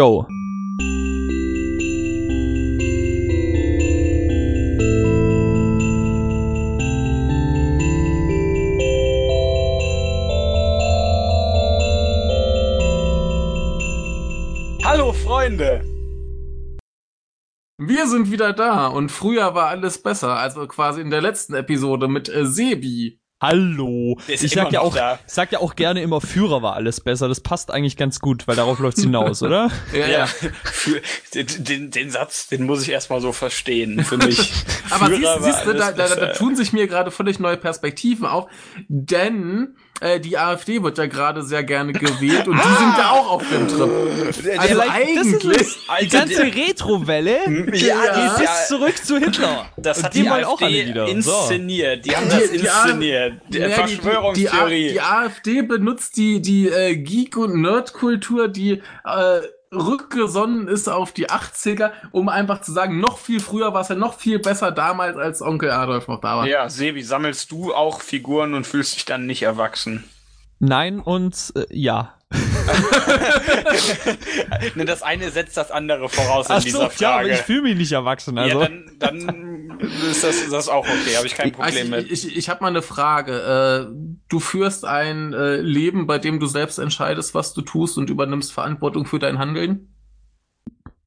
go. Hallo Freunde! Wir sind wieder da und früher war alles besser, also quasi in der letzten Episode mit äh, Sebi. Hallo. Ich sag ja auch, da. ich sag ja auch gerne immer Führer war alles besser. Das passt eigentlich ganz gut, weil darauf läuft's hinaus, oder? Ja, Ja, den, den, den Satz, den muss ich erstmal so verstehen für mich. Aber Führer siehst, siehst du, da, da, da tun sich mir gerade völlig neue Perspektiven auf, denn äh, die AfD wird ja gerade sehr gerne gewählt und die sind ja auch auf dem Trip. Also Vielleicht- das ist eigentlich. Die ganze Retro-Welle, die Ja, ist ja. zurück zu Hitler. Das hat die die, wollen auch AfD alle wieder. Inszeniert. Die haben das Die- die A- inszeniert. Die, Ja, die- Verschwörungstheorie. Die, die, die AfD benutzt die, die äh, Geek- und Nerdkultur, die äh, rückgesonnen ist auf die 80er, um einfach zu sagen, noch viel früher war es ja noch viel besser damals, als Onkel Adolf noch da war. ja, Sebi, sammelst du auch Figuren und fühlst dich dann nicht erwachsen? Nein und äh, ja. ne, das eine setzt das andere voraus in Ach dieser so, ja, aber Frage. ich fühle mich nicht erwachsen. Also. ja, dann, dann ist das, das auch okay, habe ich kein Problem Also mit. ich, ich, ich habe mal eine Frage. Äh, du führst ein äh, Leben, bei dem du selbst entscheidest, was du tust und übernimmst Verantwortung für dein Handeln?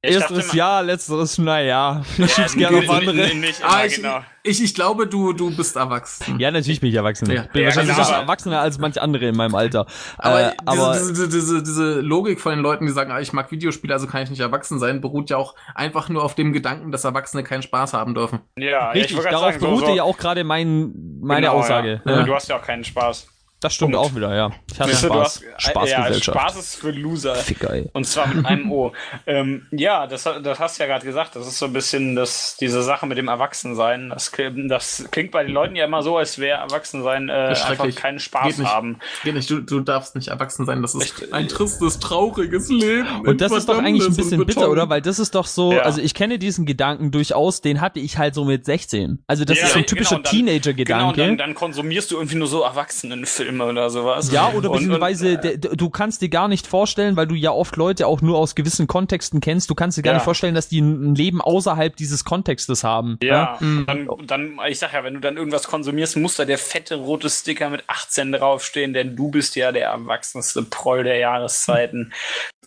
Mal- ja, letzteres naja. Ich schieb's Ja, gerne auf andere. Ah, ich, genau. ich, ich glaube, du, du bist erwachsen. Ja, natürlich bin ich erwachsen. Ja. Bin Ja, wahrscheinlich genau. erwachsener als manche andere in meinem Alter. Aber, äh, aber diese, diese, diese, diese Logik von den Leuten, die sagen, ah, ich mag Videospiele, also kann ich nicht erwachsen sein, beruht ja auch einfach nur auf dem Gedanken, dass Erwachsene keinen Spaß haben dürfen. Ja, richtig, ich darauf sagen, beruhte so- ja auch gerade mein, meine Genau, Aussage. Ja. Ja. Du hast ja auch keinen Spaß. Das stimmt Punkt. auch wieder, ja. Ich hatte Siehst du, du Spaß. hast- Spaßgesellschaft. Ja, Spaß ist für Loser. Ficker, ey. Und zwar mit einem O. ähm, ja, das, das hast du ja gerade gesagt. Das ist so ein bisschen das, diese Sache mit dem Erwachsensein. Das, klingt- das klingt bei den Leuten ja immer so, als wäre Erwachsensein äh, einfach keinen Spaß Geht nicht. haben. Geht nicht, du, du darfst nicht erwachsen sein, das ist Echt? ein tristes, trauriges Leben. Und das ist doch eigentlich ein bisschen bitter, oder? Weil das ist doch so, Ja. also ich kenne diesen Gedanken durchaus, den hatte ich halt so mit 16. Also das Ja, ist so ein genau, typischer dann- Teenager-Gedanke. Genau, und dann, dann konsumierst du irgendwie nur so Erwachsenenfilme oder sowas. Ja, oder Und- beziehungsweise und, der- du kannst dir gar nicht vorstellen, weil du ja oft Leute auch nur aus gewissen Kontexten kennst, du kannst dir gar Ja. nicht vorstellen, dass die ein Leben außerhalb dieses Kontextes haben. Ja, Mhm. dann, dann, ich sag ja, wenn du dann irgendwas konsumierst, muss da der fette rote Sticker mit 18 draufstehen, denn du bist ja der erwachsenste Proll der Jahreszeiten.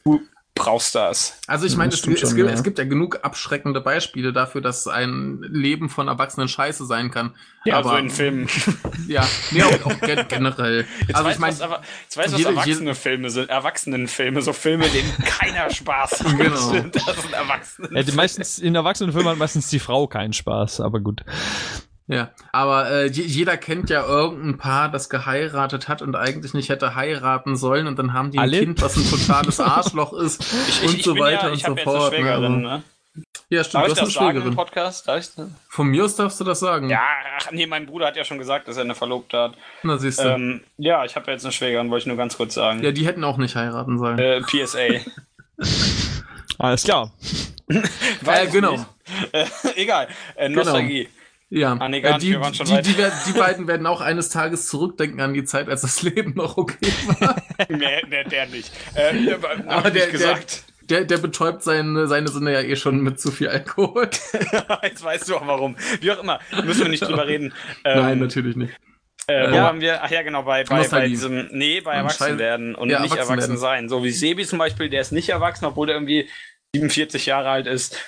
Du brauchst das. Also ich meine, es, es, ja. es gibt ja genug abschreckende Beispiele dafür, dass ein Leben von Erwachsenen scheiße sein kann. Ja, aber so in Filmen. ja, nee, auch, auch gen- generell. Jetzt also weißt ich meine, du, was, aber- jetzt weißt du, was erwachsene Filme sind. Erwachsenenfilme, so Filme, denen keiner Spaß hat. Genau. Das sind Erwachsene. Ja, die meistens, in Erwachsenenfilmen hat meistens die Frau keinen Spaß, aber gut. Ja, aber äh, je- jeder kennt ja irgendein Paar, das geheiratet hat und eigentlich nicht hätte heiraten sollen und dann haben die ein Alle? Kind, was ein totales Arschloch ist Ich, und ich, ich so weiter ja, und so jetzt eine fort. Schwägerin, ne? ne? Ja, stimmt, Darf du ich hast eine das sagen im Schwägerin. Podcast? Darf ich das? Von mir aus darfst du das sagen. Ja, ach nee, mein Bruder hat ja schon gesagt, dass er eine Verlobte hat. Na siehst du. Ähm, ja, ich habe jetzt eine Schwägerin, wollte ich nur ganz kurz sagen. ja, die hätten auch nicht heiraten sollen. Äh, PSA. Alles klar. Weiß Äh, genau. Äh, egal. Äh, Nostalgie. Ja, Ah, nee, gar äh, nicht, die, wir waren schon die, die, die beiden werden auch eines Tages zurückdenken an die Zeit, als das Leben noch okay war. nee, nee, der nicht. Äh, aber, der, nicht gesagt. der, der, der betäubt seine, seine Sinne ja eh schon mit zu viel Alkohol. Jetzt weißt du auch warum. Wie auch immer, müssen wir nicht drüber reden. Ähm, Nein, natürlich nicht. Äh, wo Ja. waren wir? Ach ja, genau, bei, bei, bei Nostalgie. diesem, nee, bei Und Erwachsenwerden und Ja, nicht erwachsen erwachsen sein. So wie Sebi zum Beispiel, der ist nicht erwachsen, obwohl er irgendwie 47 Jahre alt ist.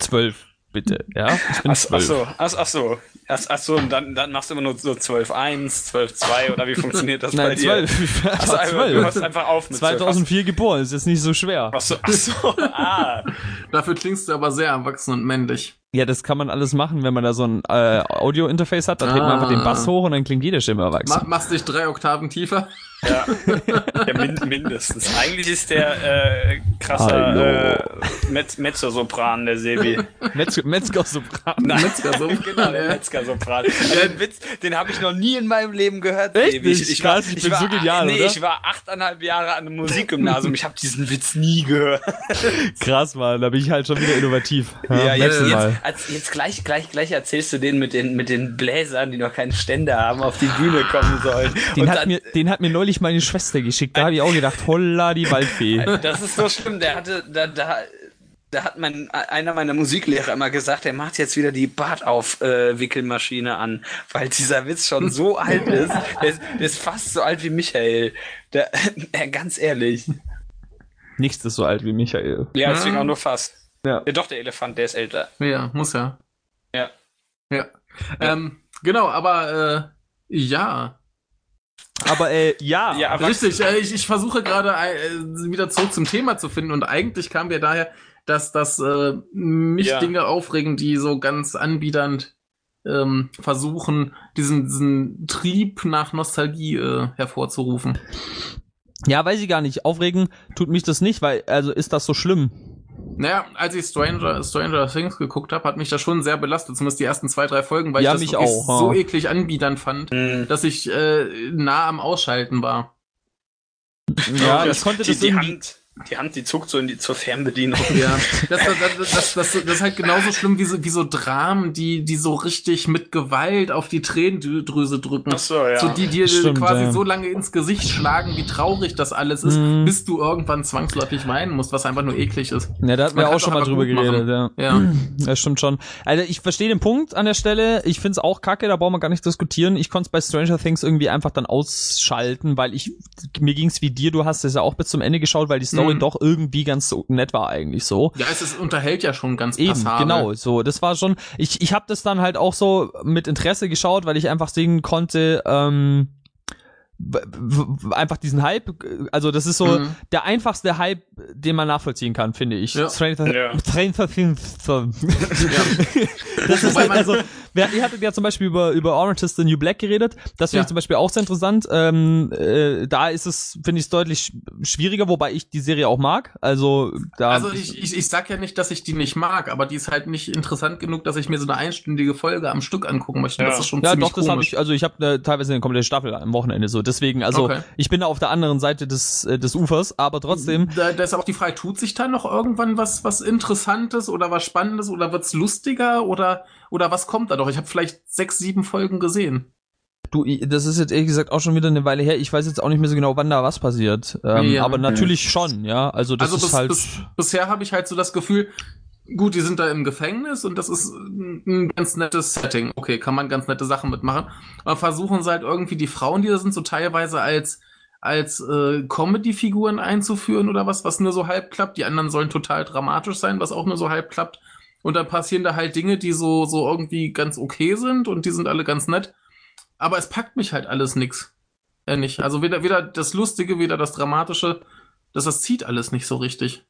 Zwölf, bitte. Ja, ich bin Ach, ach so, ach, ach so. Ach, ach so, und dann, dann machst du immer nur so 12.1, 12.2 oder wie funktioniert das bei Nein, dir? zwölf. Ach so, Ja, Du zwölf. hörst einfach auf mit 2004 geboren, ist jetzt nicht so schwer. 12. Ach so, ach so, ah. Dafür klingst du aber sehr erwachsen und männlich. Ja, das kann man alles machen, wenn man da so ein äh, Audio-Interface hat. Da dreht man Ah. einfach den Bass hoch und dann klingt jede Stimme erwachsen. machst dich drei Oktaven tiefer? Ja, ja min mindestens. Eigentlich ist der äh, krasser äh, Metz Mezzosopran, der Sebi. Metz Metzger-Sopran. Nein, Metzger-Sopran, genau, der ja. Metzger-Sopran. Also, den Witz, den habe ich noch nie in meinem Leben gehört. Echt Sebi. nicht? Ich, war, Krass, ich ich bin war, so genial, nee, oder? ich war achteinhalb Jahre an einem Musikgymnasium. Ich habe diesen Witz nie gehört. Krass, Mann, da bin ich halt schon wieder innovativ. Ja, jetzt, nächstes jetzt, als, jetzt gleich, gleich, gleich erzählst du den mit den, mit den Bläsern, die noch keine Stände haben, auf die Bühne kommen sollen. Den Und hat, dann- mir, den hat mir neulich meine Schwester geschickt. Da habe ich auch gedacht, holla die Waldfee. Das ist so schlimm. Der hatte, da, da, da hat mein, einer meiner Musiklehrer immer gesagt, er macht jetzt wieder die Bartaufwickelmaschine an, weil dieser Witz schon so alt ist. Der ist, der ist fast so alt wie Michael. Der, äh, ganz ehrlich. Nichts ist so alt wie Michael. Ja, deswegen Ja. auch nur fast. Ja. Ja, doch, der Elefant, der ist älter. Ja, muss ja. Ja. Ja. Ähm, genau, aber äh, ja. Aber äh, ja. Ja, aber Richtig, äh, ich, ich versuche gerade äh, wieder zurück zum Thema zu finden und eigentlich kam wir daher, dass, dass äh, mich Ja. Dinge aufregen, die so ganz anbiedernd ähm, versuchen, diesen, diesen Trieb nach Nostalgie äh, hervorzurufen. ja, weiß ich gar nicht. Aufregen tut mich das nicht, weil, also ist das so schlimm? Naja, als ich Stranger, Stranger Things geguckt habe, hat mich das schon sehr belastet, zumindest die ersten zwei, drei Folgen, weil Ja, ich das auch, ja. so eklig anbiedernd fand, Hm. dass ich äh, nah am Ausschalten war. Ja, das, ich konnte die, das die irgendwie. Hand, die Hand, die zuckt so in die, zur Fernbedienung. Ja, das, das, das, das, das, das ist halt genauso schlimm wie so, wie so Dramen, die, die so richtig mit Gewalt auf die Tränendrüse drücken. Ach so, ja. So die dir quasi ja. so lange ins Gesicht schlagen, wie traurig das alles ist, Mhm. bis du irgendwann zwangsläufig weinen musst, was einfach nur eklig ist. Ja, da hatten wir auch schon mal drüber gut machen. geredet, ja. Ja. Das stimmt schon. Also ich verstehe den Punkt an der Stelle. Ich find's auch kacke, da brauchen wir gar nicht diskutieren. Ich konnte es bei Stranger Things irgendwie einfach dann ausschalten, weil ich, mir ging's wie dir, du hast es ja auch bis zum Ende geschaut, weil die Story Mhm. Doch irgendwie ganz so nett war eigentlich so. Ja, es ist, unterhält ja schon ganz Eben, passabel. genau, so, das war schon, ich, ich habe das dann halt auch so mit Interesse geschaut, weil ich einfach sehen konnte, ähm, einfach diesen Hype, also das ist so Mhm. der einfachste Hype, den man nachvollziehen kann, finde ich. Ja. Stranger, Ja. Stranger Things. Das ist halt, also, wer, ihr hattet ja zum Beispiel über, über Orange is the New Black geredet. Das finde Ja. ich zum Beispiel auch sehr interessant. Ähm, äh, da ist es, finde ich es deutlich sch- schwieriger, wobei ich die Serie auch mag. Also, da. Also ich, ich, ich sag ja nicht, dass ich die nicht mag, aber die ist halt nicht interessant genug, dass ich mir so eine einstündige Folge am Stück angucken möchte. Ja. Das ist schon ja, ziemlich doch, das habe ich, also ich habe äh, teilweise eine komplette Staffel am Wochenende so. Deswegen, also Okay. ich bin da auf der anderen Seite des, äh, des Ufers, aber trotzdem. Da, da ist auch die Frage, tut sich da noch irgendwann was, was Interessantes oder was Spannendes oder wird's lustiger oder, oder was kommt da doch? Ich habe vielleicht sechs, sieben Folgen gesehen. Du, das ist jetzt ehrlich gesagt auch schon wieder eine Weile her. Ich weiß jetzt auch nicht mehr so genau, wann da was passiert. Ähm, Ja. aber natürlich schon, ja. Also das also ist bis, halt. bis, bisher habe ich halt so das Gefühl, gut, die sind da im Gefängnis und das ist ein ganz nettes Setting. Okay, kann man ganz nette Sachen mitmachen. Aber versuchen sie halt irgendwie die Frauen, die da sind, so teilweise als als äh, Comedy-Figuren einzuführen oder was, was nur so halb klappt. Die anderen sollen total dramatisch sein, was auch nur so halb klappt. Und dann passieren da halt Dinge, die so, so irgendwie ganz okay sind und die sind alle ganz nett. Aber es packt mich halt alles nix. Ja, nicht. Also weder, weder das Lustige, weder das Dramatische. Das, das zieht alles nicht so richtig.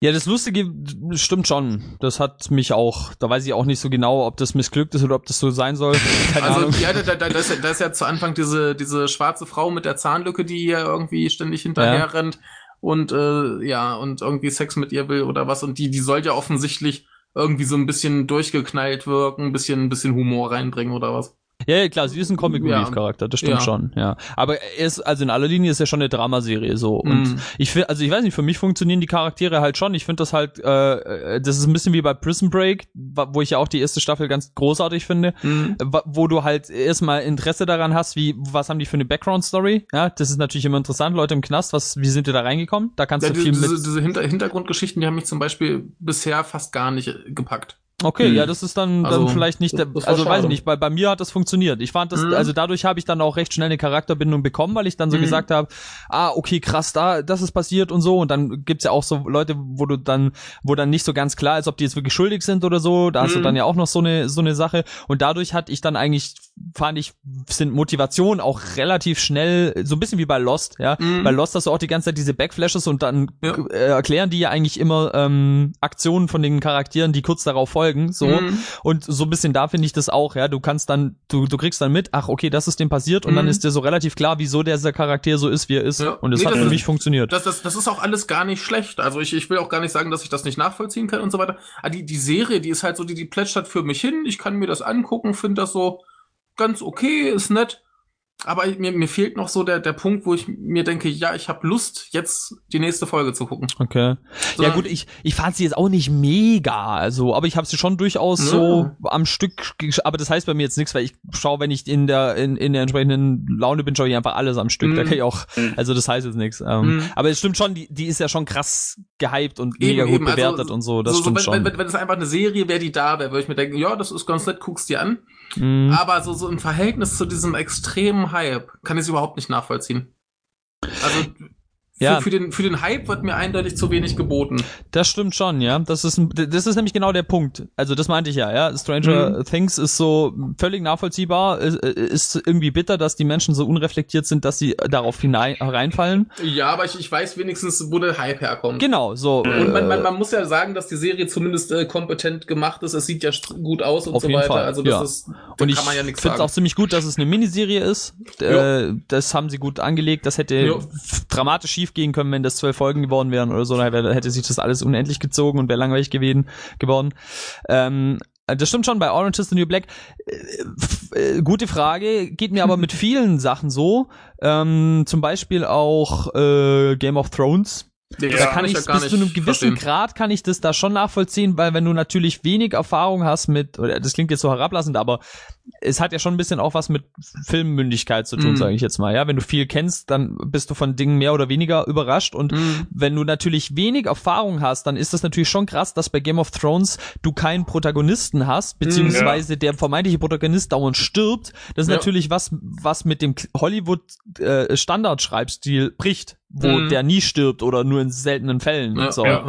Ja, das Lustige stimmt schon. Das hat mich auch, da weiß ich auch nicht so genau, ob das missglückt ist oder ob das so sein soll. Keine Also, Ahnung. ja, da, da, da, ist ja, da ist ja zu Anfang diese, diese schwarze Frau mit der Zahnlücke, die ihr irgendwie ständig hinterher Ja. rennt und, äh, ja, und irgendwie Sex mit ihr will oder was. Und die, die soll ja offensichtlich irgendwie so ein bisschen durchgeknallt wirken, ein bisschen, ein bisschen Humor reinbringen oder was. Ja, ja, klar, sie ist ein Comic Ja. Relief Charakter, das stimmt Ja. schon, ja. Aber er ist, also in aller Linie ist ja schon eine Dramaserie so. Und Mhm. ich finde, also ich weiß nicht, für mich funktionieren die Charaktere halt schon. Ich finde das halt, äh, äh, das ist ein bisschen wie bei Prison Break, wo ich ja auch die erste Staffel ganz großartig finde. Wa- wo du halt erstmal Interesse daran hast, wie, was haben die für eine Background-Story? Ja, das ist natürlich immer interessant, Leute im Knast, was, wie sind die da reingekommen? Da kannst Ja, du viel diese, mit. diese Hinter Hintergrundgeschichten, die haben mich zum Beispiel bisher fast gar nicht gepackt. Okay, Hm. ja, das ist dann, Also, dann vielleicht nicht der, also weiß ich nicht, bei, bei mir hat das funktioniert. Ich fand das, Mhm. also dadurch habe ich dann auch recht schnell eine Charakterbindung bekommen, weil ich dann so Mhm. gesagt habe, ah, okay, krass, da, das ist passiert und so. Und dann gibt's ja auch so Leute, wo du dann, wo dann nicht so ganz klar ist, ob die jetzt wirklich schuldig sind oder so. Da hast du Mhm. dann ja auch noch so eine, so eine Sache. Und dadurch hatte ich dann eigentlich, fand ich, sind Motivationen auch relativ schnell, so ein bisschen wie bei Lost, ja. Mhm. Bei Lost hast du auch die ganze Zeit diese Backflashes und dann Ja. äh, erklären die ja eigentlich immer ähm, Aktionen von den Charakteren, die kurz darauf folgen. Folgen, so. Mhm. Und so ein bisschen da finde ich das auch, ja. Du kannst dann, du, du kriegst dann mit, ach, okay, das ist dem passiert und dann Mhm. ist dir so relativ klar, wieso dieser Charakter so ist, wie er ist. Ja. Und es Nee, hat das für ist- mich funktioniert. Das, das, das ist auch alles gar nicht schlecht. Also ich, ich will auch gar nicht sagen, dass ich das nicht nachvollziehen kann und so weiter. Aber die, die Serie, die ist halt so, die, die plätschert für mich hin. Ich kann mir das angucken, finde das so ganz okay, ist nett. Aber mir, mir fehlt noch so der, der Punkt, wo ich mir denke, ja, ich habe Lust, jetzt die nächste Folge zu gucken. Okay. So, ja gut, ich, ich fand sie jetzt auch nicht mega, also, aber ich habe sie schon durchaus so am Stück, aber das heißt bei mir jetzt nichts, weil ich schaue, wenn ich in der in, in der entsprechenden Laune bin, schaue ich einfach alles am Stück. Da Mhm. kann ich auch, Mhm. also das heißt jetzt nichts. Ähm, Mhm. Aber es stimmt schon, die, die ist ja schon krass gehypt und Eben, mega gut eben, also bewertet und so. Das so, so, stimmt wenn, schon. Wenn, wenn, wenn es einfach eine Serie wäre, die da wäre, würde ich mir denken, ja, das ist ganz nett, guckst dir an. Mhm. Aber so, so im Verhältnis zu diesem extremen Hype kann ich es überhaupt nicht nachvollziehen. Also Ja. für, den, für den Hype wird mir eindeutig zu wenig geboten. Das stimmt schon, ja. Das ist, ein, das ist nämlich genau der Punkt. Also das meinte ich ja, ja. Stranger Mhm. Things ist so völlig nachvollziehbar, ist, ist irgendwie bitter, dass die Menschen so unreflektiert sind, dass sie darauf hinein, reinfallen. Ja, aber ich, ich weiß wenigstens, wo der Hype herkommt. Genau, so. Und man, man, äh, man muss ja sagen, dass die Serie zumindest äh, kompetent gemacht ist. Es sieht ja gut aus und Auf so jeden weiter. Fall, Also das ja. ist, da und ich ja finde es auch ziemlich gut, dass es eine Miniserie ist. Äh, das haben sie gut angelegt. Das hätte f- dramatisch schief gehen können, wenn das zwölf Folgen geworden wären oder so. Da wär- hätte sich das alles unendlich gezogen und wäre langweilig gewesen, geworden. Ähm, das stimmt schon bei Orange is the New Black. Äh, äh, gute Frage, geht mir aber mit vielen Sachen so. Ähm, zum Beispiel auch äh, Game of Thrones. Nee, da kann ich ja bis zu einem gewissen Grad kann ich das da schon nachvollziehen, weil wenn du natürlich wenig Erfahrung hast mit, oder das klingt jetzt so herablassend, aber es hat ja schon ein bisschen auch was mit Filmmündigkeit zu tun, Mhm. sage ich jetzt mal. Ja, wenn du viel kennst, dann bist du von Dingen mehr oder weniger überrascht und Mhm. wenn du natürlich wenig Erfahrung hast, dann ist das natürlich schon krass, dass bei Game of Thrones du keinen Protagonisten hast, beziehungsweise der vermeintliche Protagonist dauernd stirbt. Das ist Ja. natürlich was, was mit dem Hollywood äh, Standardschreibstil bricht, wo Mhm. der nie stirbt oder nur in seltenen Fällen. Ja, so. ja.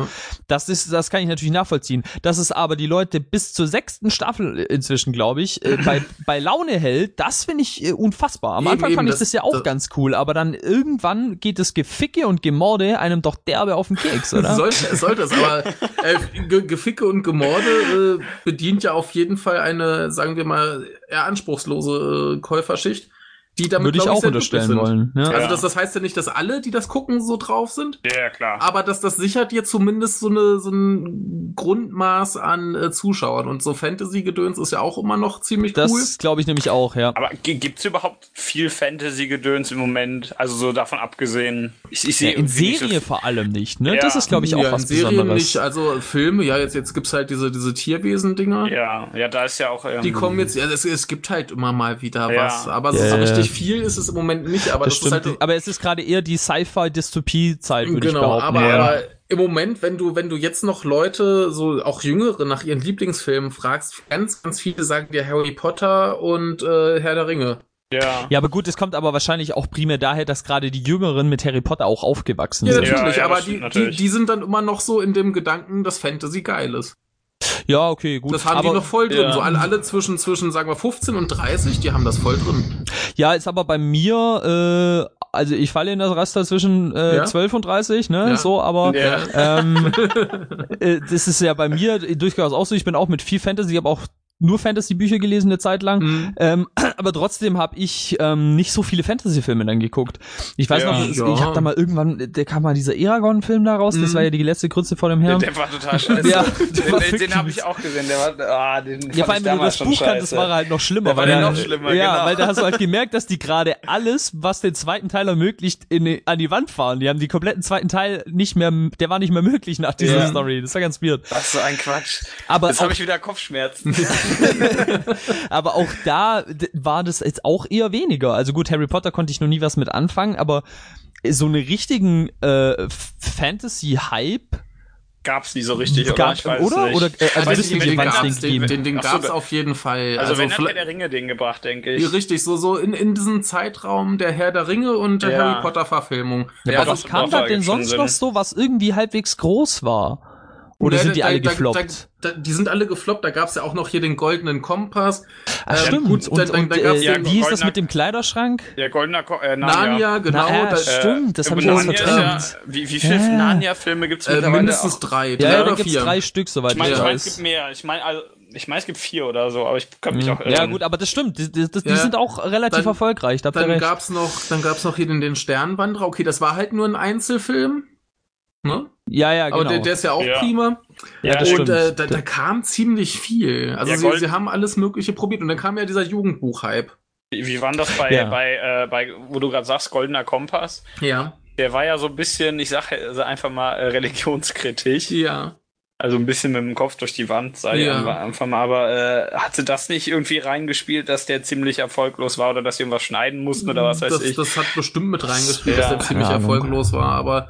Das ist, das kann ich natürlich nachvollziehen. Dass es aber die Leute bis zur sechsten Staffel inzwischen, glaube ich, äh, bei, bei Laune hält, das finde ich äh, unfassbar. Am Eben, Anfang eben, fand ich das- das ja auch das- ganz cool, aber dann irgendwann geht das Geficke und Gemorde einem doch derbe auf den Keks, oder? Sollte, sollte es, aber äh, Ge Geficke und Gemorde äh, bedient ja auf jeden Fall eine, sagen wir mal, eher anspruchslose äh, Käuferschicht, die damit Würde ich glaub auch unterstellen wollen. Ja. Also Ja. das, das heißt ja nicht, dass alle, die das gucken, so drauf sind, Ja, ja, klar. aber dass das sichert dir zumindest so, eine, so ein Grundmaß an äh, Zuschauern. Und so Fantasy-Gedöns ist ja auch immer noch ziemlich Das cool. glaube ich nämlich auch, ja. Aber gi- gibt's überhaupt viel Fantasy-Gedöns im Moment? Also so davon abgesehen. Ich, ich ja sehe in nicht so Serie viel- vor allem nicht, ne? Ja. Das ist, glaube ich, auch ja, was in Serien Besonderes. nicht, also Filme, ja, jetzt, jetzt gibt's halt diese, diese Tierwesen-Dinger. Ja, ja, da ist ja auch. Ähm, Die kommen jetzt, ja, es, es gibt halt immer mal wieder Ja. was, aber Ja, so ja. Viel ist es im Moment nicht, aber das das, stimmt. ist halt aber es ist gerade eher die Sci-Fi-Dystopie-Zeit, würde ich genau, behaupten. aber, ja. aber im Moment, wenn du, wenn du jetzt noch Leute, so auch Jüngere nach ihren Lieblingsfilmen fragst, ganz, ganz viele sagen dir Harry Potter und äh, Herr der Ringe. Ja. Ja, aber gut, es kommt aber wahrscheinlich auch primär daher, dass gerade die Jüngeren mit Harry Potter auch aufgewachsen Ja, sind. natürlich, ja, aber das die, stimmt die, natürlich. die sind dann immer noch so in dem Gedanken, dass Fantasy geil ist. Ja, okay, gut. Das haben aber, die noch voll drin. ja. So alle, alle zwischen, zwischen, sagen wir, 15 und 30, die haben das voll drin. Ja, ist aber bei mir, äh, also ich falle in das Raster zwischen äh, Ja. 12 und 30, ne? Ja. So, aber ähm, äh, das ist ja bei mir durchaus auch so. Ich bin auch mit viel Fantasy, ich habe auch nur Fantasy-Bücher gelesen eine Zeit lang. Mhm. Ähm, aber trotzdem habe ich ähm, nicht so viele Fantasy-Filme dann geguckt. Ich weiß Ja. noch, Ja. ich habe da mal irgendwann, der kam mal dieser Eragon-Film da raus, das Mhm. war ja die letzte Grütze vor dem Der, Herrn. der war total scheiße. Ja, der war den den, habe ich auch gesehen. Der war, ah, den Ja, fand vor allem, ich wenn du damals das schon Buch kanntest, war er halt noch schlimmer. Der war weil noch schlimmer, Ja, genau. weil da hast du halt gemerkt, dass die gerade alles, was den zweiten Teil ermöglicht, in, an die Wand fahren. Die haben die kompletten zweiten Teil nicht mehr, der war nicht mehr möglich nach dieser Ja. Story. Das war ganz weird. Was so ein Quatsch. Aber Jetzt habe ich wieder Kopfschmerzen. aber auch da war das jetzt auch eher weniger. Also gut, Harry Potter konnte ich noch nie was mit anfangen, aber so eine richtigen äh, Fantasy-Hype Gab's nie so richtig, oder? gab, Ich weiß oder? nicht. Oder äh, also wüsste nicht, ich den gab's, den den, den, so, gab's da- auf jeden Fall. Also, wenn hat Herr der Ringe den gebracht, denke ich. Richtig, so, so in, in diesem Zeitraum der Herr der Ringe und der Ja. Harry Potter Verfilmung. Ja, Ja, aber was kam da denn sonst Sinn. noch so, was irgendwie halbwegs groß war? Oder Ja, sind die da- alle gefloppt? Da, da, die sind alle gefloppt. Da gab's ja auch noch hier den goldenen Kompass. Ach, Ähm, stimmt. gut, und und äh, den- wie ist das mit dem Kleiderschrank? Ja, goldener Ko äh, Narnia. Narnia, genau. Na, ja, da, stimmt, das habe ich alles verdrängt. ja, wie, wie viele Ja. Narnia-Filme gibt's äh, mittlerweile? mindestens auch? drei. Ja, drei ja, da oder gibt's vier. drei Stück, soweit Ich meine, ich mein, weiß. es gibt mehr. Ich meine, also, ich meine, es gibt vier oder so, aber ich kann mich auch Mhm. Ja irren. gut, aber das stimmt. Die, die, die Ja. sind auch relativ Dann- erfolgreich. Da Dann gab's noch, dann gab's noch hier den, den Sternwanderer. Okay, das war halt nur ein Einzelfilm. Ne? Ja, ja, genau. Aber der, der ist ja auch Ja. prima. ja, das und äh, da, da kam ziemlich viel. Also Ja, sie, sie haben alles Mögliche probiert. Und dann kam ja dieser Jugendbuch-Hype. Wie, wie war denn das bei, Ja. bei, äh, bei, wo du gerade sagst, goldener Kompass? Ja. Der war ja so ein bisschen, ich sage also einfach mal, äh, religionskritisch. Ja. Also ein bisschen mit dem Kopf durch die Wand, sei Ja. einfach- einfach mal. Aber äh, hatte das nicht irgendwie reingespielt, dass der ziemlich erfolglos war oder dass sie irgendwas schneiden mussten oder was weiß das, ich? das hat bestimmt mit reingespielt, Ja, dass der ziemlich Ahnung. erfolglos war, aber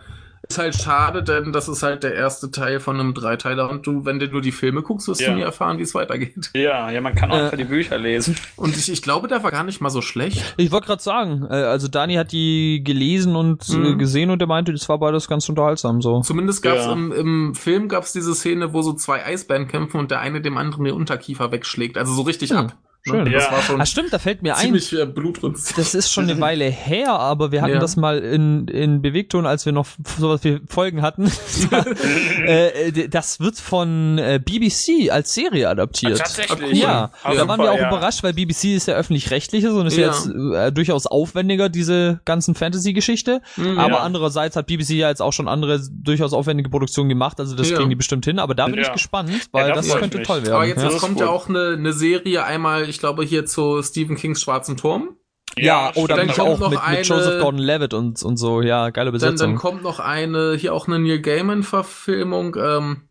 ist halt schade, denn das ist halt der erste Teil von einem Dreiteiler und du, wenn du nur die Filme guckst, wirst Ja. du nie erfahren, wie es weitergeht. ja, ja, man kann auch Äh. einfach die Bücher lesen. Und ich, ich glaube, der war gar nicht mal so schlecht. Ich wollte gerade sagen, äh, also Dani hat die gelesen und äh, Mhm. gesehen und er meinte, das war beides ganz unterhaltsam so. Zumindest gab's Ja. im, im Film gab's diese Szene, wo so zwei Eisbären kämpfen und der eine dem anderen den Unterkiefer wegschlägt. Also so richtig Hm, ab. Schön. Das Ja. war schon Ah, stimmt, da fällt mir ein, ziemlich blutrünstig. das ist schon eine Weile her, aber wir hatten Ja. das mal in, in Bewegton, als wir noch sowas wie Folgen hatten. äh, das wird von äh, BBC als Serie adaptiert. Tatsächlich. cool. Ja, Ah, da waren wir auch ja. überrascht, weil BBC ist ja öffentlich-rechtliches und ist ja. Ja. jetzt äh, durchaus aufwendiger, diese ganzen Fantasy-Geschichte. Mhm. Aber Ja. andererseits hat BBC ja jetzt auch schon andere durchaus aufwendige Produktionen gemacht, also das Ja. kriegen die bestimmt hin. Aber da bin ich Ja. gespannt, weil Ja, da das ich könnte toll werden. Aber jetzt, Ja, das kommt ja auch eine, eine Serie einmal, ich glaube, hier zu Stephen Kings Schwarzen Turm. Ja, oh, da Dann auch noch mit, eine- mit Joseph Gordon-Levitt und, und so, ja, geile Dann, dann Besetzung. kommt noch eine, hier auch eine Neil Gaiman-Verfilmung. Ähm,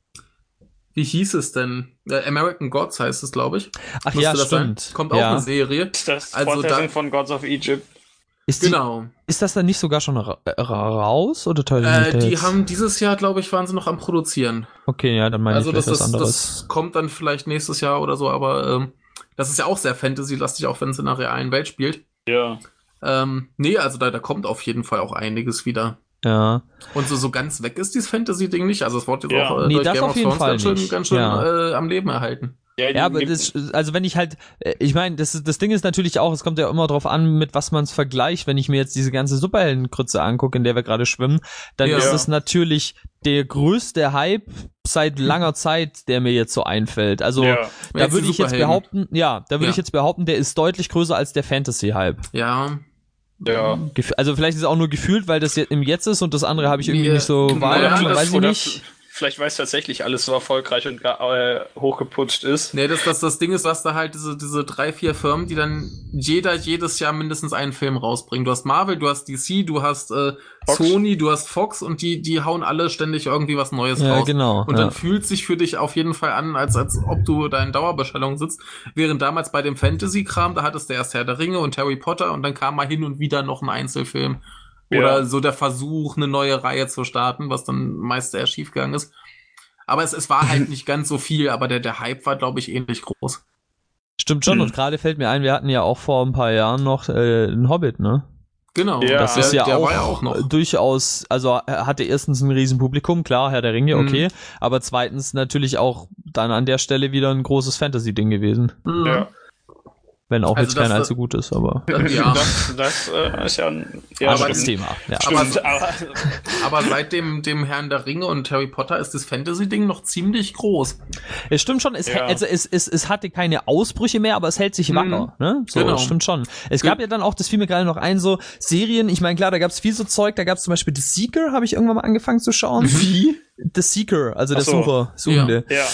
wie hieß es denn? Äh, American Gods heißt es, glaube ich. Ach Müsste ja, das stimmt. Sein. Kommt auch ja. eine Serie. Ist das Also da- von Gods of Egypt? Ist, die, Genau. ist das dann nicht sogar schon ra äh, raus oder Äh, die jetzt? haben dieses Jahr, glaube ich, waren sie noch am Produzieren. Okay, ja, dann meine also ich das, vielleicht was das, anderes. das kommt dann vielleicht nächstes Jahr oder so, aber ähm, das ist ja auch sehr Fantasy-lastig, auch wenn es in einer realen Welt spielt. Ja. Ähm, nee, also da, da kommt auf jeden Fall auch einiges wieder. Ja. Und so, so ganz weg ist dieses Fantasy-Ding nicht. Also es wurde jetzt Ja. auch äh, Nee, durch das Game auf of jeden Fall ganz schön, ganz schön Ja. äh, am Leben erhalten. Ja, Ja, aber das, also wenn ich halt, äh, ich meine, das, das Ding ist natürlich auch, es kommt ja immer drauf an, mit was man es vergleicht. Wenn ich mir jetzt diese ganze Superheldenkrütze angucke, in der wir gerade schwimmen, dann Ja. ist das natürlich der größte Hype seit langer Zeit, der mir jetzt so einfällt. Also ja. da würde ich jetzt behaupten, ja, da würde ich jetzt behaupten, der ist deutlich größer als der Fantasy-Hype. Ja. Ja. Also vielleicht ist es auch nur gefühlt, weil das jetzt im Jetzt ist und das andere habe ich irgendwie Ja, nicht so wahrgenommen, ja, weiß ich nicht. Vielleicht weiß tatsächlich alles so erfolgreich und äh, hochgeputscht ist. Nee, das, das, das Ding ist, was da halt diese, diese drei, vier Firmen, die dann jeder jedes Jahr mindestens einen Film rausbringen. Du hast Marvel, du hast DC, du hast äh, Fox. Sony, du hast Fox und die, die hauen alle ständig irgendwie was Neues Ja, raus. genau. Und ja. dann fühlt sich für dich auf jeden Fall an, als, als ob du da in Dauerbestellung sitzt. Während damals bei dem Fantasy-Kram, da hattest du erst Herr der Ringe und Harry Potter und dann kam mal hin und wieder noch ein Einzelfilm. Oder Ja. so der Versuch, eine neue Reihe zu starten, was dann meist sehr schief gegangen ist. Aber es, es war halt nicht ganz so viel, aber der, der Hype war, glaube ich, ähnlich groß. Stimmt schon, Hm. und gerade fällt mir ein, wir hatten ja auch vor ein paar Jahren noch äh, einen Hobbit, ne? Genau. Ja, Das der, ist ja der auch, war ja auch noch. äh, durchaus, also er hatte erstens ein Riesenpublikum, klar, Herr der Ringe, Mhm. okay, aber zweitens natürlich auch dann an der Stelle wieder ein großes Fantasy-Ding gewesen. Mhm. Ja. Wenn auch Also jetzt kein das- allzu gut ist, aber Ja. Das, das äh, ist ja ein ja, anderes Thema. Ja. aber- Stimmt, aber, Aber seit dem, dem Herrn der Ringe und Harry Potter ist das Fantasy-Ding noch ziemlich groß. Es stimmt schon, es, Ja. also es, es, es hatte keine Ausbrüche mehr, aber es hält sich Mhm. wacker. Ne? So, Genau. das stimmt schon. Es gab ja dann auch, das fiel mir gerade noch ein, so Serien, ich meine, klar, da gab es viel so Zeug, da gab es zum Beispiel The Seeker, habe ich irgendwann mal angefangen zu schauen. Wie? The Seeker, also der so. Sucher, Suchende. ja.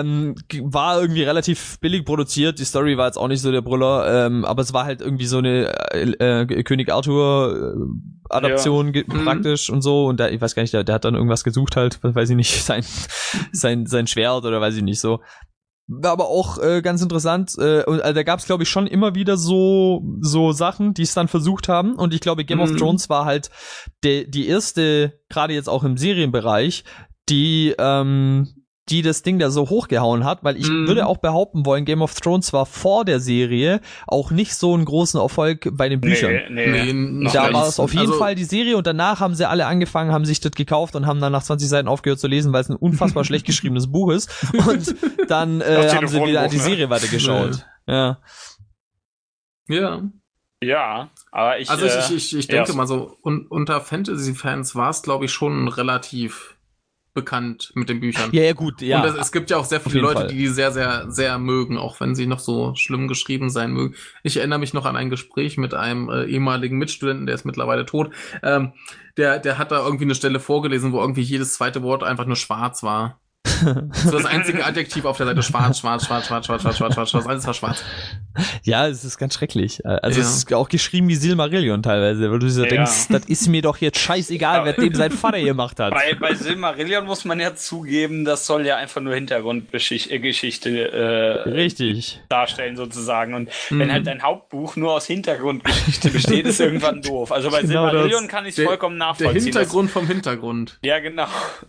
Ähm, g- war irgendwie relativ billig produziert. Die Story war jetzt auch nicht so der Brüller, ähm, aber es war halt irgendwie so eine äh, äh, König Arthur äh, Adaption ge- Mhm. praktisch und so. Und da, ich weiß gar nicht, der, der hat dann irgendwas gesucht halt, weiß ich nicht, sein sein sein Schwert oder weiß ich nicht so. War aber auch äh, ganz interessant. Äh, und also, da gab es, glaube ich, schon immer wieder so so Sachen, die es dann versucht haben. Und ich glaube, Game of Mhm. Thrones war halt de, die erste, gerade jetzt auch im Serienbereich, die ähm, die das Ding da so hochgehauen hat, weil ich Mhm. würde auch behaupten wollen, Game of Thrones war vor der Serie auch nicht so einen großen Erfolg bei den Büchern. Nee, nee. noch Da war es auf jeden Also, Fall die Serie und danach haben sie alle angefangen, haben sich das gekauft und haben dann nach 20 Seiten aufgehört zu lesen, weil es ein unfassbar schlecht geschriebenes Buch ist. Und dann äh, haben sie wieder die Telefonbuch, ne? Serie weitergeschaut. Ja. Ja. Ja, aber ich. Also ich, äh, ich, ich, ja, denke so- mal so, un, unter Fantasy-Fans war es, glaube ich, schon relativ bekannt mit den Büchern. Ja, ja, gut, ja. Und es, es gibt ja auch sehr viele Leute, Fall. die die sehr, sehr, sehr mögen, auch wenn sie noch so schlimm geschrieben sein mögen. Ich erinnere mich noch an ein Gespräch mit einem äh, ehemaligen Mitstudenten, der ist mittlerweile tot. Ähm, der, der hat da irgendwie eine Stelle vorgelesen, wo irgendwie jedes zweite Wort einfach nur schwarz war. So das einzige Adjektiv auf der Seite schwarz, schwarz, schwarz, schwarz, schwarz, schwarz, schwarz, schwarz, schwarz, alles war schwarz. Ja, es ist ganz schrecklich. Also Ja. es ist auch geschrieben wie Silmarillion teilweise, weil du so Ja. denkst, das ist mir doch jetzt scheißegal, wer dem sein Vater gemacht hat. Bei, bei Silmarillion muss man ja zugeben, das soll ja einfach nur Hintergrundgeschichte äh, äh, Richtig. darstellen sozusagen. Und Mhm. wenn halt dein Hauptbuch nur aus Hintergrundgeschichte besteht, ist irgendwann doof. Also bei Genau Silmarillion das. kann ich Der- vollkommen Der nachvollziehen. Hintergrund vom Hintergrund. Ja, genau.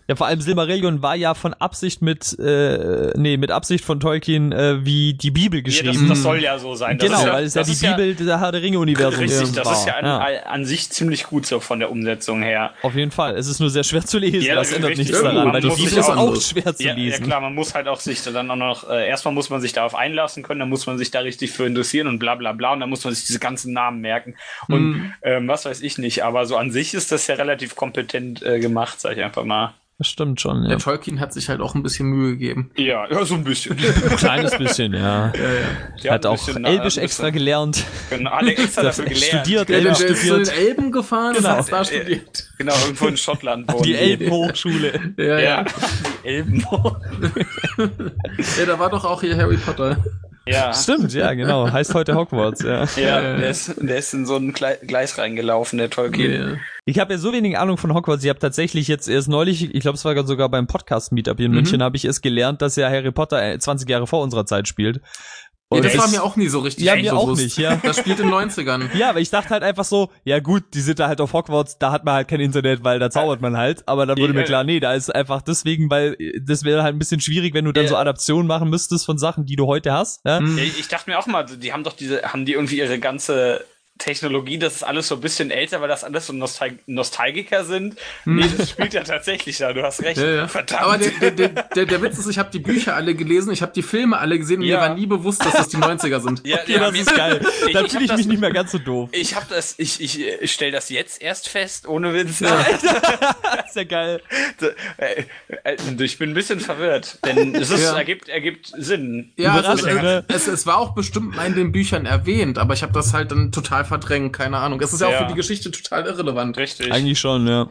Ja, vor allem Silmarillion war ja von Absicht mit, äh, nee, mit Absicht von Tolkien äh, wie die Bibel Ja, das, geschrieben. das soll ja so sein. Das genau, ist ja, weil es ja die ist ja, Bibel der Herr der Ringe-Universum Richtig, das war. ist ja an, an sich ziemlich gut so von der Umsetzung her. Auf jeden Fall. Es ist nur sehr schwer zu lesen. Ja, das ändert nichts daran, Man weil die Bibel ist auch schwer zu Ja, ja lesen. klar, man muss halt auch sich dann auch noch, äh, erstmal muss man sich darauf einlassen können, dann muss man sich da richtig für interessieren und bla bla bla und dann muss man sich diese ganzen Namen merken und Mhm. ähm, was weiß ich nicht, aber so an sich ist das ja relativ kompetent äh, gemacht, sag ich einfach mal. Das stimmt schon, ja. Der Tolkien hat sich halt auch ein bisschen Mühe gegeben. Ja, ja so ein bisschen. Ein kleines bisschen, ja. Der Hat ein auch bisschen, Elbisch äh, ein extra bisschen- gelernt. Genau, alle extra dafür gelernt. studiert, genau, zu studiert. den Elben gefahren Genau. und hat da Äh, studiert. genau, irgendwo in Schottland wohnen Die Elbenhochschule. Ja, Ja, ja. die Elben. ja, da war doch auch hier Harry Potter. Ja. Stimmt, ja, genau. Heißt heute Hogwarts, ja. Ja, der ist, der ist in so ein Gle- Gleis reingelaufen, der Tolkien. Ja. Ich habe ja so wenig Ahnung von Hogwarts. Ich habe tatsächlich jetzt erst neulich, ich glaube, es war sogar beim Podcast-Meetup hier in Mhm. München, habe ich es gelernt, dass ja Harry Potter äh, 20 Jahre vor unserer Zeit spielt. Ja, Und das war mir auch nie so richtig Ja, mir auch nicht, ja. Das spielt in den 90ern. Ja, aber ich dachte halt einfach so, ja gut, die sind da halt auf Hogwarts, da hat man halt kein Internet, weil da zaubert man halt. Aber dann wurde Ja. mir klar, nee, da ist einfach deswegen, weil das wäre halt ein bisschen schwierig, wenn du dann Ja. so Adaptionen machen müsstest von Sachen, die du heute hast. Ja? Ja, ich dachte mir auch mal, die haben doch diese, haben die irgendwie ihre ganze Technologie, das ist alles so ein bisschen älter, weil das alles so Nostal Nostalgiker sind. Nee, das spielt ja tatsächlich da, du hast recht. Ja, ja. Verdammt. Aber der, der, der, der, der Witz ist, ich habe die Bücher alle gelesen, ich habe die Filme alle gesehen und Ja. mir war nie bewusst, dass das die 90er sind. ja, Okay, das ist geil. Ich- Dann ich fühle ich das- mich nicht mehr ganz so doof. Ich habe das, ich, ich, ich stelle das jetzt erst fest, ohne Witz. Das ist ja geil. Äh, äh, ich bin ein bisschen verwirrt, denn es ist, Ja. ergibt, ergibt Sinn. Ja, es, es, es war auch bestimmt mal in den Büchern erwähnt, aber ich habe das halt dann total verdrängt, keine Ahnung. Es ist ja, auch Ja. für die Geschichte total irrelevant. Richtig. Eigentlich schon, ja.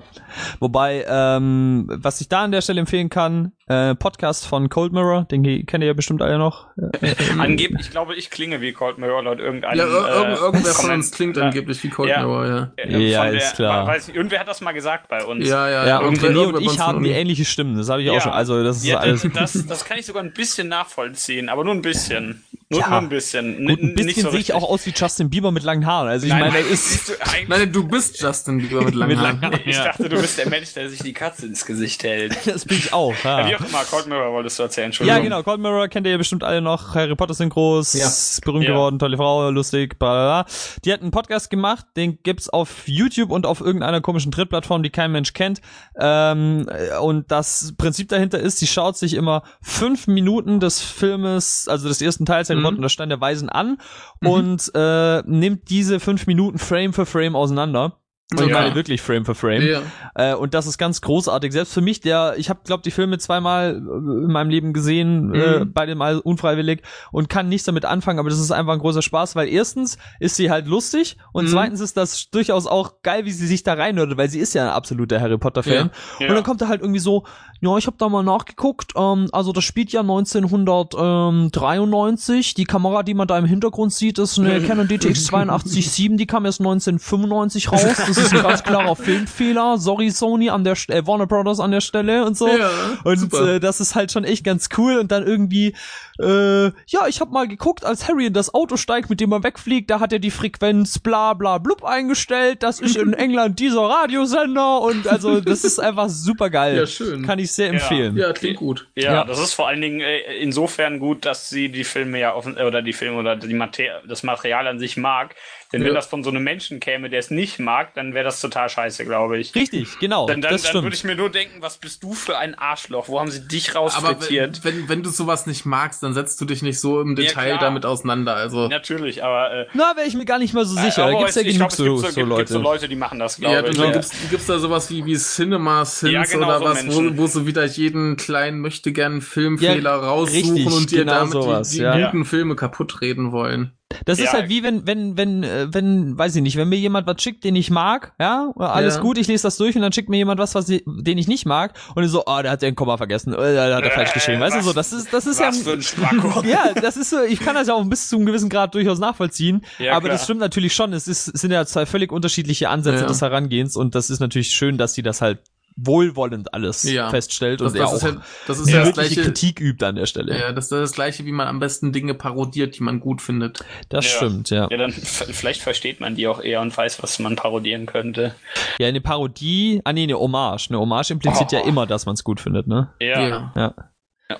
Wobei, ähm, was ich da an der Stelle empfehlen kann, äh, Podcast von Cold Mirror, den kennt ihr ja bestimmt alle noch. Angeblich, ich glaube, ich klinge wie Cold Mirror laut irgendeinem. Ja, ir äh, irgendwer von uns klingt Ja. angeblich wie Cold Ja. Mirror, ja. Äh, Ja, von ist klar. Weiß nicht, irgendwer hat das mal gesagt bei uns. Ja, ja, Ja, und René und ich haben die ähnliche Stimmen, das habe ich auch schon. Also das ist ja, alles. das, das kann ich sogar ein bisschen nachvollziehen, aber nur ein bisschen. Nur, Ja. nur ein bisschen. Gut, ein N- bisschen so sehe ich auch aus wie Justin Bieber mit langen Haaren. Also ich Nein, meine, nein, ist du, Nein, du bist Justin Bieber mit langen Mit Haaren. langen Haaren. ich ja. dachte, du bist der Mensch, der sich die Katze ins Gesicht hält. das bin ich auch. Ja. Wie Ja. auch immer, Cold Mirror wolltest du erzählen, ja, Entschuldigung. genau. Cold Mirror kennt ihr ja bestimmt alle noch. Harry Potter Synchros, Ja. berühmt Ja. geworden, tolle Frau, lustig, bla bla bla. Die hat einen Podcast gemacht, den gibt's auf YouTube und auf irgendeiner komischen Drittplattform, die kein Mensch kennt. Ähm, und das Prinzip dahinter ist, sie schaut sich immer fünf Minuten des Filmes, also des ersten Teils Harry Mhm. Und der Stein der Weisen an und äh, nimmt diese fünf Minuten Frame für Frame auseinander. Ich Ja. meine wirklich Frame für Frame. Ja. Äh, und das ist ganz großartig. Selbst für mich, der, ich habe, glaube die Filme zweimal äh, in meinem Leben gesehen, äh, Mhm. beide mal unfreiwillig und kann nichts damit anfangen, aber das ist einfach ein großer Spaß, weil erstens ist sie halt lustig und Mhm. zweitens ist das durchaus auch geil, wie sie sich da reinhört, weil sie ist ja ein absoluter Harry Potter Fan. Ja. Und dann kommt er halt irgendwie so, ja, ich habe da mal nachgeguckt, ähm, also das spielt ja 1993, die Kamera, die man da im Hintergrund sieht, ist eine Canon DTX 82.7, die kam erst 1995 raus, ist ein ganz klarer Filmfehler. Sorry Sony an der St äh, Warner Brothers an der Stelle und so. Ja, und super. äh, das ist halt schon echt ganz cool. Und dann irgendwie, äh, ja, ich habe mal geguckt, als Harry in das Auto steigt, mit dem er wegfliegt, da hat er die Frequenz bla bla blub eingestellt. Das ist in England dieser Radiosender und also das ist einfach super geil. Ja, schön. Kann ich sehr empfehlen. Ja, klingt gut. Ja, Ja. das ist vor allen Dingen äh, insofern gut, dass sie die Filme ja offen, äh, oder die Filme oder die Mater das Material an sich mag. Denn wenn Ja. das von so einem Menschen käme, der es nicht mag, dann wäre das total scheiße, glaube ich. Richtig, genau. Dann, dann, dann würde ich mir nur denken, was bist du für ein Arschloch? Wo haben sie dich Aber wenn, rausfrittiert? wenn, wenn du sowas nicht magst, dann setzt du dich nicht so im Detail klar. damit auseinander. Also Natürlich, aber äh, Na, wäre ich mir gar nicht mal so sicher. aber da gibt's ja genug glaub, es so, gibt so, gibt, Leute. Gibt so Leute, die machen das, glaube ja, ich. Ja. gibt's, gibt's da sowas wie, wie Cinema Sins Ja, genau, oder so was, wo, wo sie wieder jeden kleinen möchte gern Filmfehler Ja, raussuchen richtig, und dir genau damit sowas, die, die ja. guten Filme kaputt reden wollen. Das ist Ja. halt wie wenn, wenn, wenn, äh, wenn, weiß ich nicht, wenn mir jemand was schickt, den ich mag, ja, alles Ja. gut, ich lese das durch und dann schickt mir jemand was, was ich, den ich nicht mag und ich so, ah, der hat den Komma vergessen, äh, der hat er falsch Äh, geschrieben, weißt du so, das ist, das ist ja, ja, das ist so, ich kann das ja auch bis zu einem gewissen Grad durchaus nachvollziehen, Ja, aber klar. das stimmt natürlich schon, es ist, es sind ja zwei völlig unterschiedliche Ansätze des Herangehens und das ist natürlich schön, dass sie das halt wohlwollend alles Ja. feststellt Das, und er das, auch ist ja, das ist ja das gleiche. Kritik übt an der Stelle. Ja, das ist das gleiche, wie man am besten Dinge parodiert, die man gut findet. Das Ja. stimmt, ja. Ja, dann vielleicht versteht man die auch eher und weiß, was man parodieren könnte. Ja, eine Parodie, ah nee, eine Hommage. Eine Hommage impliziert Oh. ja immer, dass man es gut findet, ne? Ja. Ja.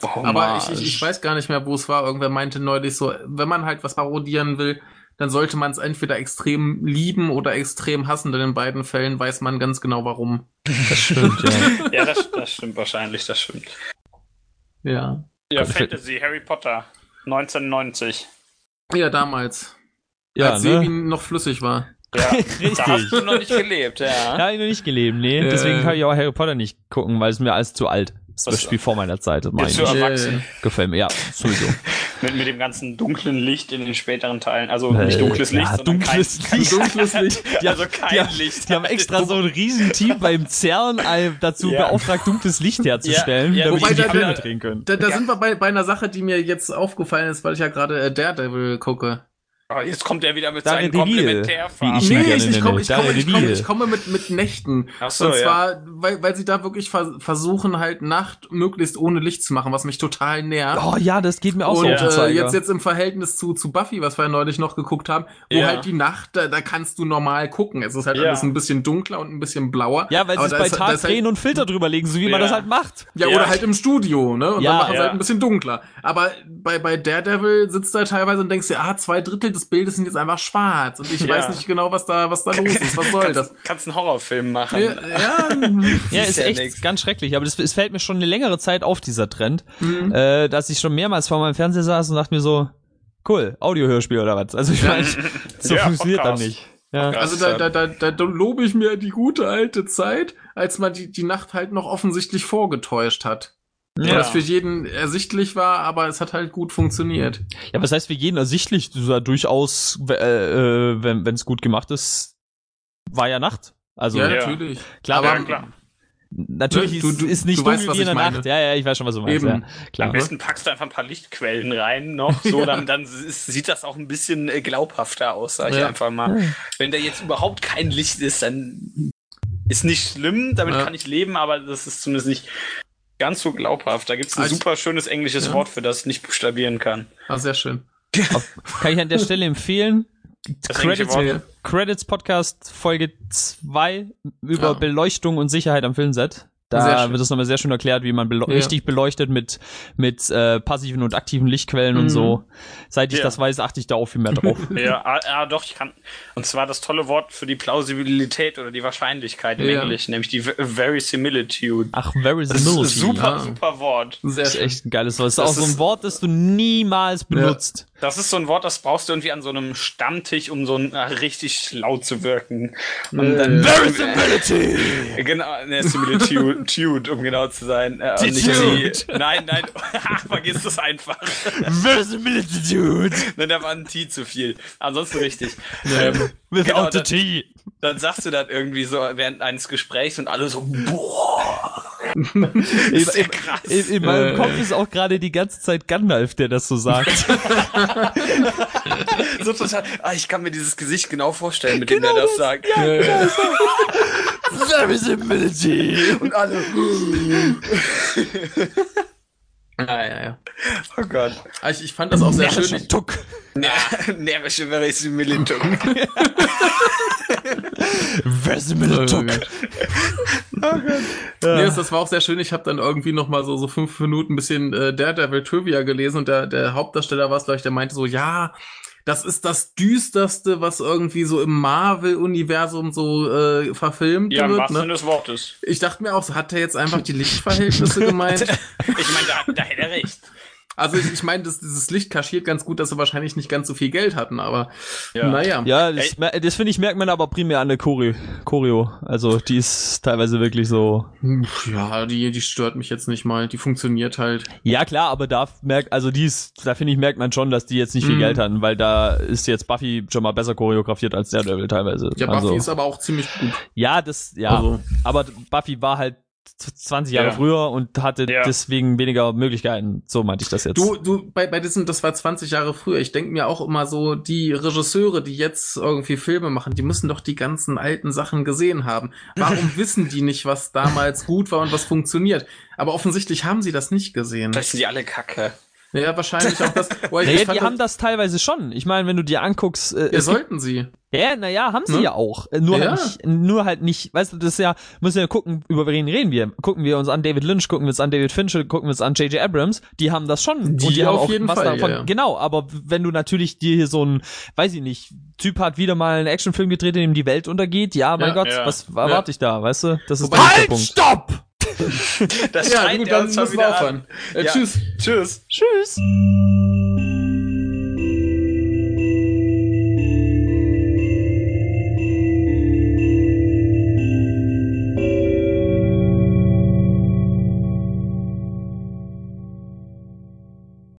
Oh, Aber ich, Hommage. ich, ich weiß gar nicht mehr, wo es war. Irgendwer meinte neulich so, wenn man halt was parodieren will, dann sollte man es entweder extrem lieben oder extrem hassen. Denn in beiden Fällen weiß man ganz genau warum. Das stimmt, ja. Ja, das, das stimmt wahrscheinlich, das stimmt. Ja. Ja, Gott, Fantasy, Harry Potter, 1990. Ja, damals. Ja, als Sebi ne? noch flüssig war. Ja, Richtig. da hast du noch nicht gelebt, ja. Ja, hab ich noch nicht gelebt, nee. Deswegen kann ich auch Harry Potter nicht gucken, weil es mir alles zu alt ist. Das Was- Spiel vor meiner Zeit, das meine ich. erwachsen? Gefällt mir, ja, sowieso. Mit, mit dem ganzen dunklen Licht in den späteren Teilen. Also nicht dunkles Äh, Licht, ja, sondern dunkles kein, Licht. Dunkles Licht. Die also haben- kein die haben- Licht. Die haben extra so ein Riesenteam beim CERN äh, dazu Ja. beauftragt, dunkles Licht herzustellen, Ja, ja, damit wobei sie die da- Filme da- drehen können. Da, da Ja. sind wir bei, bei einer Sache, die mir jetzt aufgefallen ist, weil ich ja gerade äh, Daredevil gucke. Oh, jetzt kommt er wieder mit Daredevil, seinen Komplementärfarben. Nee, ich, ich, komme, ich, komme, ich, komme, Daredevil. ich komme mit, mit Nächten. Ach so, und ja. zwar, weil, weil sie da wirklich vers versuchen, halt Nacht möglichst ohne Licht zu machen, was mich total nervt. Oh ja, das geht mir auch und so den äh, jetzt, jetzt im Verhältnis zu, zu Buffy, was wir neulich noch geguckt haben, wo Ja. halt die Nacht, da, da kannst du normal gucken. Es ist halt Ja. alles ein bisschen dunkler und ein bisschen blauer. ja, weil sie es da bei ist- da Tag halt- drehen und Filter drüber legen, so wie man Ja. das halt macht. Ja, Ja. oder halt im Studio, ne? Und Ja, dann machen sie ja. halt ein bisschen dunkler. Aber bei, bei Daredevil sitzt da teilweise und denkst dir, ah, zwei Drittel des Bildes sind jetzt einfach schwarz. Und ich Ja. weiß nicht genau, was da, was da los ist. Was soll das? Kannst, kannst einen Horrorfilm machen. Ja, ja, Ja, ist ist ja echt nix. ganz schrecklich. Aber das, es fällt mir schon eine längere Zeit auf, dieser Trend, Mhm. äh, dass ich schon mehrmals vor meinem Fernseher saß und dachte mir so, cool, Audiohörspiel oder was? Also ich meine, so Ja, funktioniert das Podcast. nicht. Ja. Also da, da, da, da lobe ich mir die gute alte Zeit, als man die, die Nacht halt noch offensichtlich vorgetäuscht hat. Ja. Das für jeden ersichtlich war, aber es hat halt gut funktioniert. ja, was heißt für jeden ersichtlich, du ja durchaus, äh, äh, wenn es gut gemacht ist, war ja Nacht. Also ja, natürlich. klar, aber- ja, klar. natürlich Ne, ist, du- du- ist nicht du dunkel weißt, was wie in der. Nacht. Ja, ja, ich weiß schon, was du meinst. Eben. Ja, Am klar. besten packst du einfach ein paar Lichtquellen rein noch, so, Ja. dann, dann ist, sieht das auch ein bisschen äh, glaubhafter aus, sag ich Ja. einfach mal. Wenn da jetzt überhaupt kein Licht ist, dann ist nicht schlimm, damit Ja. kann ich leben, aber das ist zumindest nicht ganz so glaubhaft. Da gibt's ein Also- super schönes englisches Ja. Wort für das ich nicht buchstabieren kann. Ah, sehr schön. Auf, kann ich an der Stelle empfehlen. Das Credits. Credits Podcast Folge 2 über Ja. Beleuchtung und Sicherheit am Filmset. Da wird es nochmal sehr schön erklärt, wie man belo Ja. richtig beleuchtet mit, mit äh, passiven und aktiven Lichtquellen und Mhm. so. Seit ich Ja. das weiß, achte ich da auch viel mehr drauf. Ja, ah, ah, doch, ich kann. Und zwar das tolle Wort für die Plausibilität oder die Wahrscheinlichkeit im Ja. Englischen, nämlich die Ver- Verisimilitude. Ach, Das Verisimility. ist super, Ja. super Wort. Sehr Das ist echt ein geiles Wort. Das ist Das auch so ein ist- Wort, das du niemals benutzt. Das ist so ein Wort, das brauchst du irgendwie an so einem Stammtisch, um so ein, äh, richtig schlau zu wirken. Und dann, Verisimility! genau, ne, Similitude. Dude, um genau zu sein. Äh, Die Dude. die- Nein, nein, vergiss das einfach. Verisimilitude. Nein, da war ein T zu viel. Ansonsten richtig. Ähm, Without Genau, the T. dann sagst du das irgendwie so während eines Gesprächs und alle so, boah. In, Ist ja in, krass. in, in meinem Äh. Kopf ist auch gerade die ganze Zeit Gandalf, der das so sagt. So total. Ah, ich kann mir dieses Gesicht genau vorstellen, mit Genau dem er das das, sagt. Verisimilitude. Und alle. Ja, ja, ja. Oh Gott. Ah, Ich, ich fand das auch sehr schön. Ich, Tuck. Närrische Verisimilitude. Verisimilitude. nee, das, das war auch sehr schön. Ich habe dann irgendwie noch mal so, so fünf Minuten ein bisschen äh, Daredevil Trivia gelesen und der, der Hauptdarsteller war es, glaube ich, der meinte so, ja, das ist das Düsterste, was irgendwie so im Marvel-Universum so äh, verfilmt Ja, im wird. wahrsten Ne? Sinne des Wortes. Ich dachte mir auch, so hat er jetzt einfach die Lichtverhältnisse gemeint? Ich meine, da, da hätte er recht. Also ich, ich meine, das, dieses Licht kaschiert ganz gut, dass sie wahrscheinlich nicht ganz so viel Geld hatten, aber Ja. naja. Ja, das, das finde ich, merkt man aber primär an der Choreo. Choreo. Also, die ist teilweise wirklich so. Ja, die, die stört mich jetzt nicht mal. Die funktioniert halt. Ja, klar, aber da merkt, also die ist, da finde ich, merkt man schon, dass die jetzt nicht viel Mhm. Geld hatten, weil da ist jetzt Buffy schon mal besser choreografiert als Daredevil teilweise. Ja, also, Buffy ist aber auch ziemlich gut. ja, das, ja. Also. Aber Buffy war halt 20 Jahre Ja. früher und hatte Ja. deswegen weniger Möglichkeiten. So meinte ich das jetzt. Du, du, bei, bei diesem, das war 20 Jahre früher. Ich denke mir auch immer so, die Regisseure, die jetzt irgendwie Filme machen, die müssen doch die ganzen alten Sachen gesehen haben. Warum wissen die nicht, was damals gut war und was funktioniert? Aber offensichtlich haben sie das nicht gesehen. Vielleicht sind die alle kacke. Ja, wahrscheinlich auch das. Boah, ich- naja, die haben das teilweise schon. Ich meine, wenn du dir anguckst, äh, Ja, sollten sie. Ja, naja, haben sie Ne? ja auch. Äh, Nur, Ja. halt nicht, nur halt nicht, weißt du, das ist ja, müssen wir gucken, über wen reden wir. Gucken wir uns an David Lynch, gucken wir uns an David Fincher, gucken wir uns an J.J. Abrams, die haben das schon. Die und die haben auf auch jeden was Fall, davon. ja, ja. Genau, aber wenn du natürlich dir hier so ein, weiß ich nicht, Typ hat wieder mal einen Actionfilm gedreht, in dem die Welt untergeht, ja, mein Ja, Gott, ja. was erwarte ich da, weißt du? Das ist Wobei- der Halt, Punkt. stopp! Das Ja, gut, dann müssen wir aufhören. Äh, Ja. Tschüss. Tschüss. Tschüss.